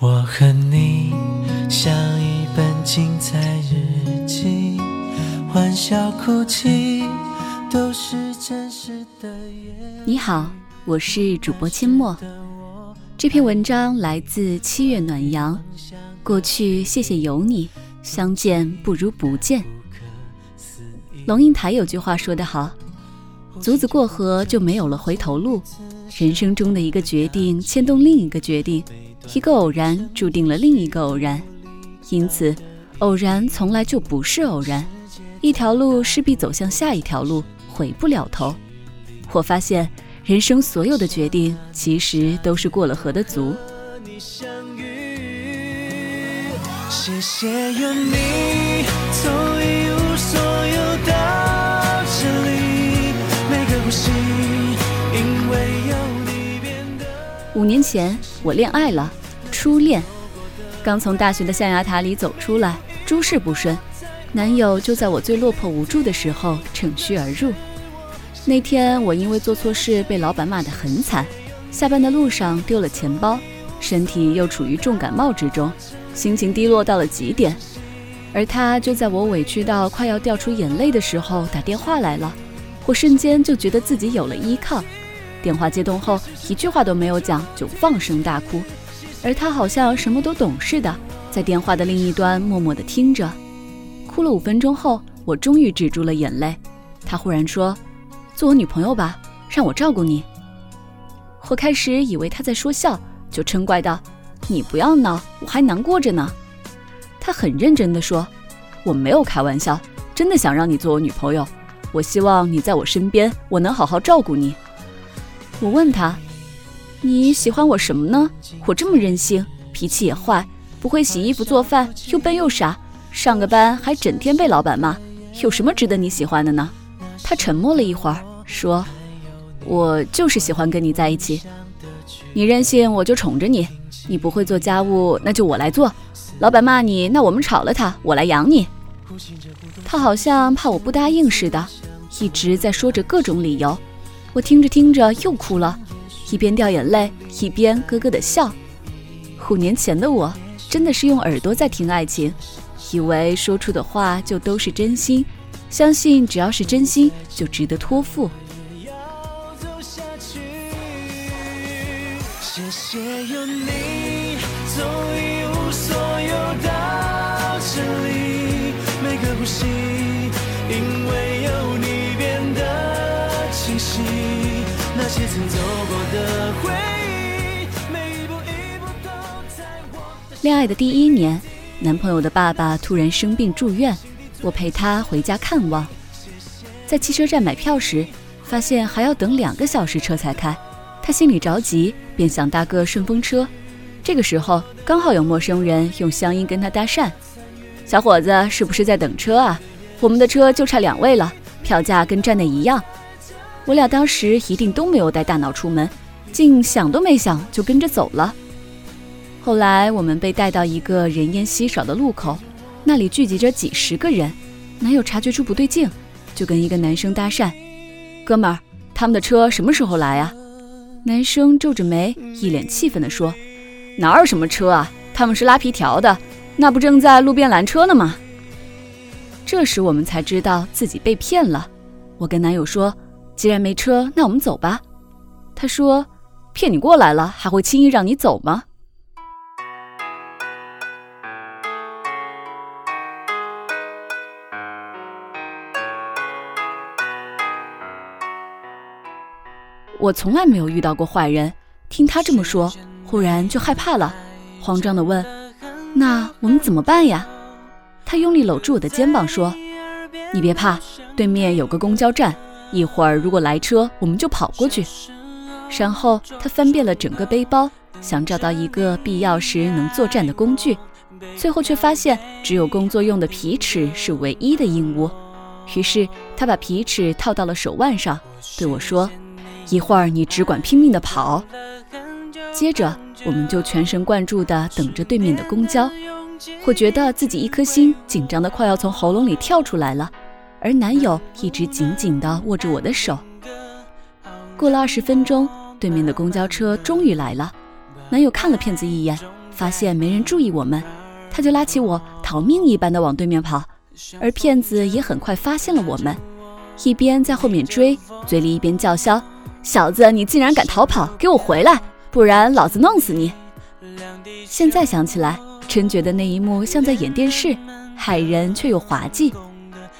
我和你像一本精彩日记，欢笑哭泣都是真实的。你好，我是主播阡陌。这篇文章来自七月暖阳。过去谢谢有你，相见不如不见。龙应台有句话说得好：“卒子过河就没有了回头路。”人生中的一个决定牵动另一个决定，一个偶然注定了另一个偶然，因此偶然从来就不是偶然。一条路势必走向下一条路，回不了头。我发现人生所有的决定其实都是过了河的卒。谢谢有你，从一无所有到这里，每个呼吸。五年前，我恋爱了，初恋。刚从大学的象牙塔里走出来，诸事不顺，男友就在我最落魄无助的时候趁虚而入。那天，我因为做错事被老板骂得很惨，下班的路上丢了钱包，身体又处于重感冒之中，心情低落到了极点。而他就在我委屈到快要掉出眼泪的时候打电话来了，我瞬间就觉得自己有了依靠。电话接通后，一句话都没有讲就放声大哭，而他好像什么都懂似的，在电话的另一端默默地听着。哭了五分钟后，我终于止住了眼泪。他忽然说：“做我女朋友吧，让我照顾你。”我开始以为他在说笑，就嗔怪道：“你不要闹，我还难过着呢。”他很认真地说：“我没有开玩笑，真的想让你做我女朋友。我希望你在我身边，我能好好照顾你。”我问他：“你喜欢我什么呢？我这么任性，脾气也坏，不会洗衣服做饭，又笨又傻，上个班还整天被老板骂，有什么值得你喜欢的呢？”他沉默了一会儿，说：“我就是喜欢跟你在一起。你任性，我就宠着你；你不会做家务，那就我来做。老板骂你，那我们炒了他，我来养你。”他好像怕我不答应似的，一直在说着各种理由。我听着听着又哭了，一边掉眼泪，一边咯咯的笑。五年前的我，真的是用耳朵在听爱情，以为说出的话就都是真心，相信只要是真心就值得托付。谢谢有你，从一无所有到这里，每个呼吸，因为有你变得清晰。那些曾走过恋爱的第一年，男朋友的爸爸突然生病住院，我陪他回家看望。在汽车站买票时，发现还要等两个小时车才开，他心里着急，便想搭个顺风车。这个时候，刚好有陌生人用乡音跟他搭讪：“小伙子，是不是在等车啊？我们的车就差两位了，票价跟站内一样。”我俩当时一定都没有带大脑出门，竟想都没想就跟着走了。后来我们被带到一个人烟稀少的路口，那里聚集着几十个人。男友察觉出不对劲，就跟一个男生搭讪：“哥们儿，他们的车什么时候来啊？”男生皱着眉，一脸气愤地说：“哪有什么车啊？他们是拉皮条的，那不正在路边拦车呢吗？”这时我们才知道自己被骗了。我跟男友说。既然没车，那我们走吧。他说：“骗你过来了，还会轻易让你走吗？”我从来没有遇到过坏人，听他这么说，忽然就害怕了，慌张的问：“那我们怎么办呀？”他用力搂住我的肩膀说：“你别怕，对面有个公交站。”一会儿如果来车，我们就跑过去。然后他翻遍了整个背包，想找到一个必要时能作战的工具，最后却发现只有工作用的皮尺是唯一的硬物。于是他把皮尺套到了手腕上，对我说：“一会儿你只管拼命地跑。”接着我们就全神贯注地等着对面的公交。我觉得自己一颗心紧张得快要从喉咙里跳出来了。而男友一直紧紧地握着我的手。过了二十分钟，对面的公交车终于来了。男友看了骗子一眼，发现没人注意我们，他就拉起我逃命一般的往对面跑，而骗子也很快发现了我们，一边在后面追，嘴里一边叫嚣：“小子，你竟然敢逃跑，给我回来，不然老子弄死你！”现在想起来，真觉得那一幕像在演电视，害人却又滑稽。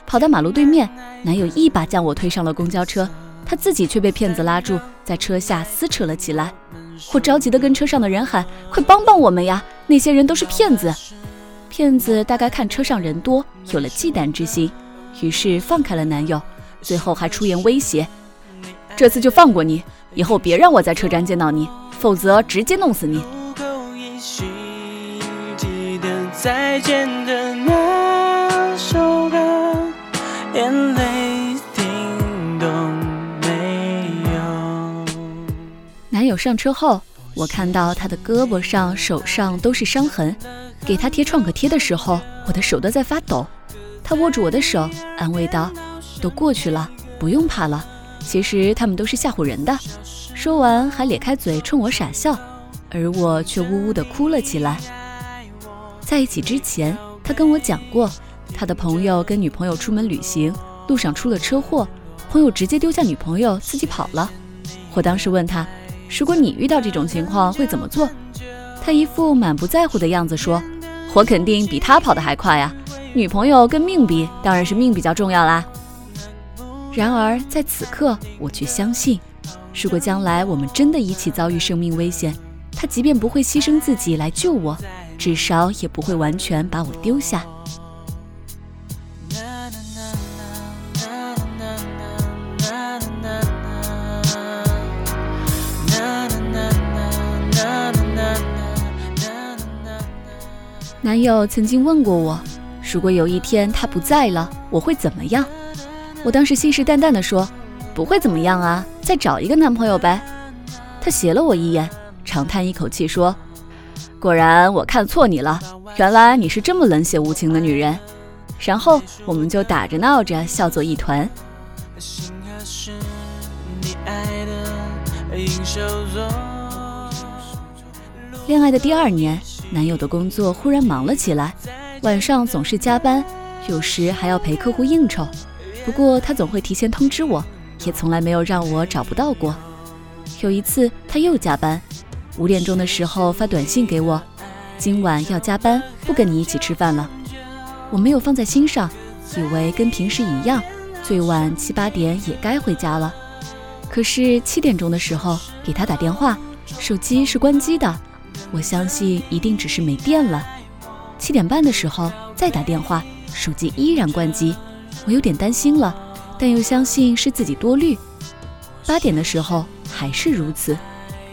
跑到马路对面，男友一把将我推上了公交车，他自己却被骗子拉住，在车下撕扯了起来。我着急地跟车上的人喊：“快帮帮我们呀！那些人都是骗子！”骗子大概看车上人多，有了忌惮之心，于是放开了男友，最后还出言威胁：“这次就放过你，以后别让我在车站见到你，否则直接弄死你。”再见的那首歌。眼泪叮咚没有。男友上车后，我看到他的胳膊上、手上都是伤痕。给他贴创可贴的时候，我的手都在发抖。他握住我的手，安慰道：“都过去了，不用怕了。其实他们都是吓唬人的。”说完，还咧开嘴冲我傻笑，而我却呜呜地哭了起来。在一起之前，他跟我讲过。他的朋友跟女朋友出门旅行，路上出了车祸，朋友直接丢下女朋友自己跑了。我当时问他，如果你遇到这种情况会怎么做？他一副满不在乎的样子说：“我肯定比他跑得还快呀，女朋友跟命比，当然是命比较重要啦。”然而在此刻，我却相信，如果将来我们真的一起遭遇生命危险，他即便不会牺牲自己来救我，至少也不会完全把我丢下。男友曾经问过我，如果有一天他不在了，我会怎么样？我当时信誓旦旦地说，不会怎么样啊，再找一个男朋友呗。他斜了我一眼，长叹一口气说：“果然我看错你了，原来你是这么冷血无情的女人。”然后我们就打着闹着笑作一团。恋爱的第二年。男友的工作忽然忙了起来，晚上总是加班，有时还要陪客户应酬。不过他总会提前通知我，也从来没有让我找不到过。有一次他又加班，五点钟的时候发短信给我，今晚要加班，不跟你一起吃饭了。我没有放在心上，以为跟平时一样，最晚七八点也该回家了。可是七点钟的时候给他打电话，手机是关机的。我相信一定只是没电了。七点半的时候再打电话，手机依然关机。我有点担心了，但又相信是自己多虑。八点的时候还是如此，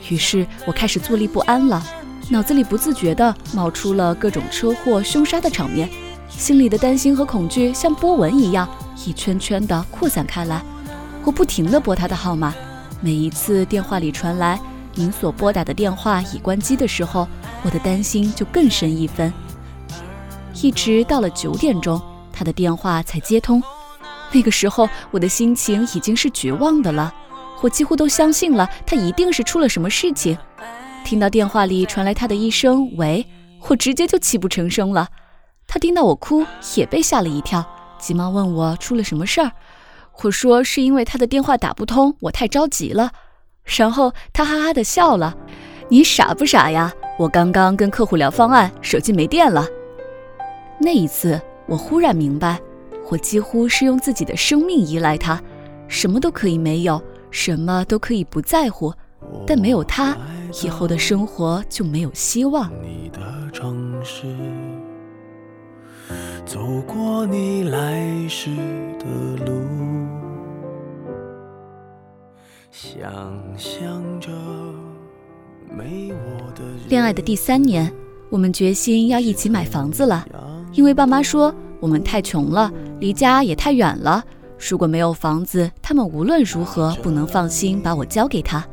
于是我开始坐立不安了，脑子里不自觉地冒出了各种车祸、凶杀的场面，心里的担心和恐惧像波纹一样一圈圈地扩散开来。我不停地拨他的号码，每一次电话里传来。您所拨打的电话已关机的时候，我的担心就更深一分。一直到了九点钟，他的电话才接通。那个时候，我的心情已经是绝望的了。我几乎都相信了，他一定是出了什么事情。听到电话里传来他的一声“喂”，我直接就泣不成声了。他听到我哭，也被吓了一跳，急忙问我出了什么事儿。我说是因为他的电话打不通，我太着急了。然后他哈哈的笑了，你傻不傻呀？我刚刚跟客户聊方案，手机没电了。那一次，我忽然明白，我几乎是用自己的生命依赖他，什么都可以没有，什么都可以不在乎，但没有他，以后的生活就没有希望。你的城市，走过你来时的路。想象着没我的恋爱的第三年，我们决心要一起买房子了，因为爸妈说我们太穷了，离家也太远了。如果没有房子，他们无论如何不能放心把我交给他。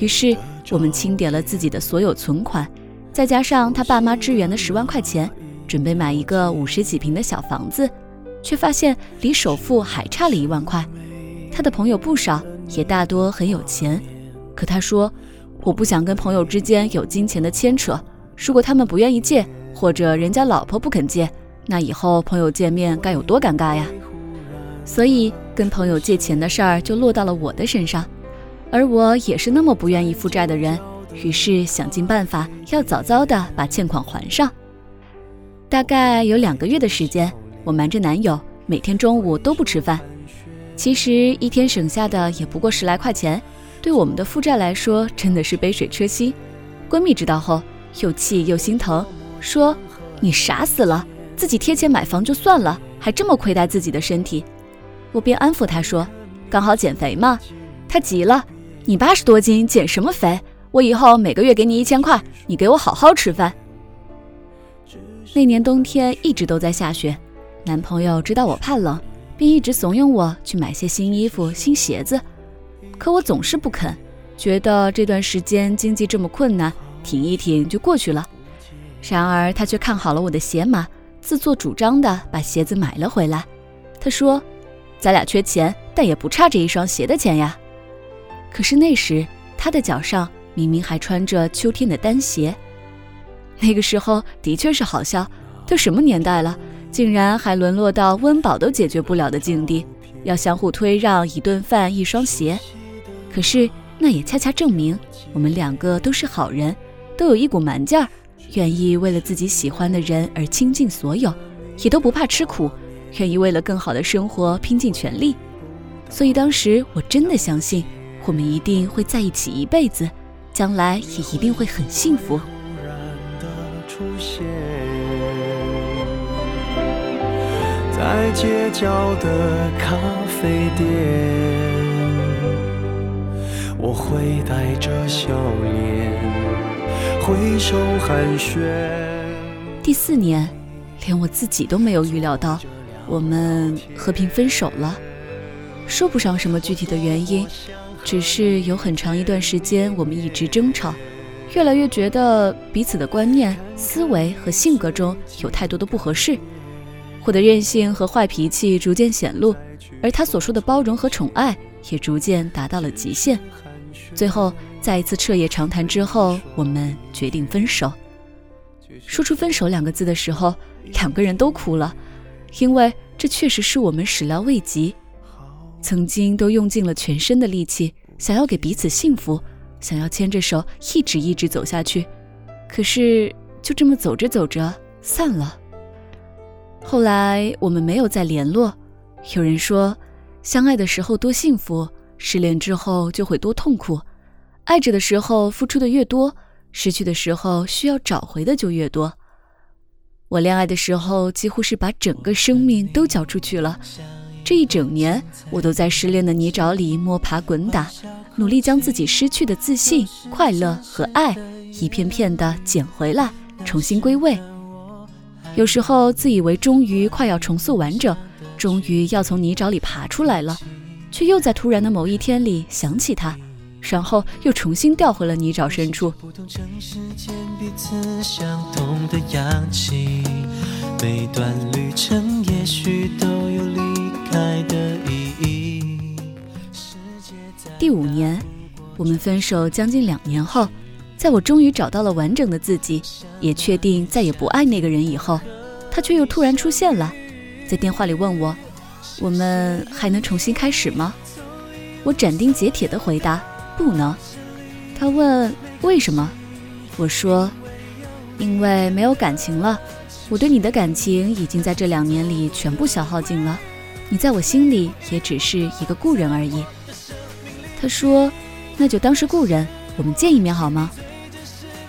于是我们清点了自己的所有存款，再加上他爸妈支援的十万块钱，准备买一个五十几平的小房子，却发现离首付还差了一万块。他的朋友不少。也大多很有钱，可他说：“我不想跟朋友之间有金钱的牵扯。如果他们不愿意借，或者人家老婆不肯借，那以后朋友见面该有多尴尬呀！所以跟朋友借钱的事儿就落到了我的身上，而我也是那么不愿意负债的人，于是想尽办法要早早的把欠款还上。大概有两个月的时间，我瞒着男友，每天中午都不吃饭。其实一天省下的也不过十来块钱，对我们的负债来说真的是杯水车薪。闺蜜知道后，又气又心疼，说：“你傻死了，自己贴钱买房就算了，还这么亏待自己的身体。”我便安抚他说：“刚好减肥嘛。”他急了：“你八十多斤，减什么肥？我以后每个月给你一千块，你给我好好吃饭。”那年冬天一直都在下雪，男朋友知道我怕冷。并一直怂恿我去买些新衣服、新鞋子，可我总是不肯，觉得这段时间经济这么困难，挺一挺就过去了。然而他却看好了我的鞋码，自作主张的把鞋子买了回来。他说：“咱俩缺钱，但也不差这一双鞋的钱呀。”可是那时他的脚上明明还穿着秋天的单鞋。那个时候的确是好笑，都什么年代了？竟然还沦落到温饱都解决不了的境地，要相互推让一顿饭一双鞋。可是那也恰恰证明我们两个都是好人，都有一股蛮劲儿，愿意为了自己喜欢的人而倾尽所有，也都不怕吃苦，愿意为了更好的生活拼尽全力。所以当时我真的相信，我们一定会在一起一辈子，将来也一定会很幸福。在街角的咖啡店，我会带着笑脸挥手寒暄。第四年，连我自己都没有预料到，我们和平分手了。说不上什么具体的原因，只是有很长一段时间我们一直争吵，越来越觉得彼此的观念、思维和性格中有太多的不合适。我的任性和坏脾气逐渐显露，而他所说的包容和宠爱也逐渐达到了极限。最后，在一次彻夜长谈之后，我们决定分手。说出“分手”两个字的时候，两个人都哭了，因为这确实是我们始料未及。曾经都用尽了全身的力气，想要给彼此幸福，想要牵着手一直一直走下去，可是就这么走着走着散了。后来我们没有再联络。有人说，相爱的时候多幸福，失恋之后就会多痛苦。爱着的时候付出的越多，失去的时候需要找回的就越多。我恋爱的时候几乎是把整个生命都交出去了。这一整年，我都在失恋的泥沼里摸爬滚打，努力将自己失去的自信、快乐和爱一片片的捡回来，重新归位。有时候自以为终于快要重塑完整，终于要从泥沼里爬出来了，却又在突然的某一天里想起他，然后又重新掉回了泥沼深处。每段旅程也许都有离开的意义。第五年，我们分手将近两年后。在我终于找到了完整的自己，也确定再也不爱那个人以后，他却又突然出现了，在电话里问我：“我们还能重新开始吗？”我斩钉截铁地回答：“不能。”他问：“为什么？”我说：“因为没有感情了，我对你的感情已经在这两年里全部消耗尽了，你在我心里也只是一个故人而已。”他说：“那就当是故人，我们见一面好吗？”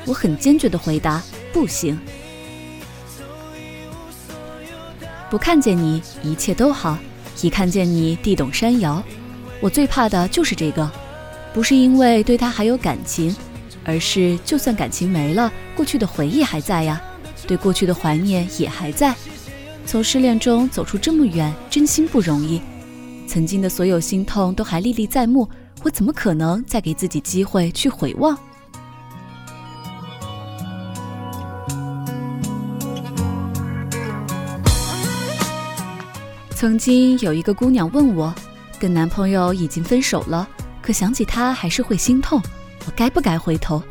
我很坚决地回答：“不行，不看见你一切都好，一看见你地动山摇。我最怕的就是这个，不是因为对他还有感情，而是就算感情没了，过去的回忆还在呀，对过去的怀念也还在。从失恋中走出这么远，真心不容易。曾经的所有心痛都还历历在目，我怎么可能再给自己机会去回望？”曾经有一个姑娘问我，跟男朋友已经分手了，可想起他还是会心痛。我该不该回头？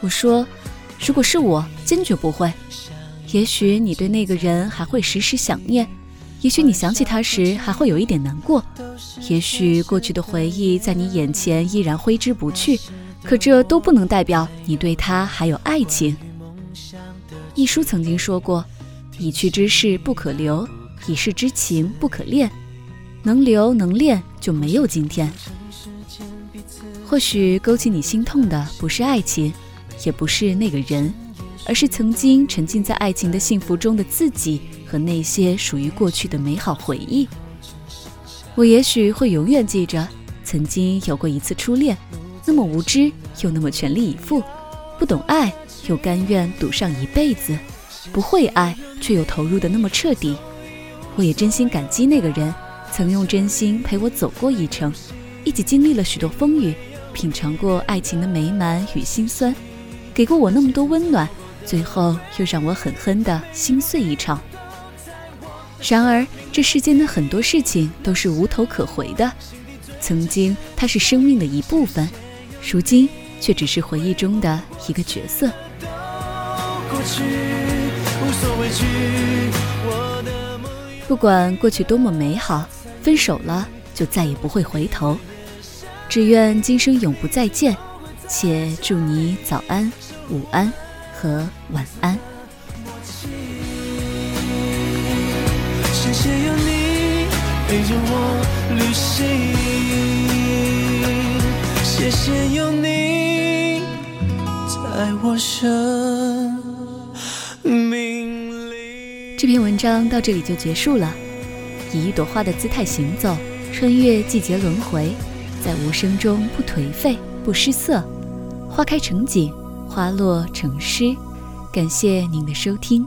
我说，如果是我，坚决不会。也许你对那个人还会时时想念，也许你想起他时还会有一点难过，也许过去的回忆在你眼前依然挥之不去，可这都不能代表你对他还有爱情。一书曾经说过：“已去之事不可留，已逝之情不可恋。能留能恋，就没有今天。”或许勾起你心痛的不是爱情，也不是那个人。而是曾经沉浸在爱情的幸福中的自己和那些属于过去的美好回忆。我也许会永远记着，曾经有过一次初恋，那么无知又那么全力以赴，不懂爱又甘愿赌上一辈子，不会爱却又投入的那么彻底。我也真心感激那个人，曾用真心陪我走过一程，一起经历了许多风雨，品尝过爱情的美满与心酸，给过我那么多温暖。最后又让我狠狠的心碎一场。然而，这世间的很多事情都是无头可回的。曾经，它是生命的一部分，如今却只是回忆中的一个角色。不管过去多么美好，分手了就再也不会回头。只愿今生永不再见，且祝你早安、午安。和晚安。谢谢有你陪着我旅行，谢谢有你在我身这篇文章到这里就结束了。以一朵花的姿态行走，穿越季节轮回，在无声中不颓废不失色，花开成景。花落成诗，感谢您的收听。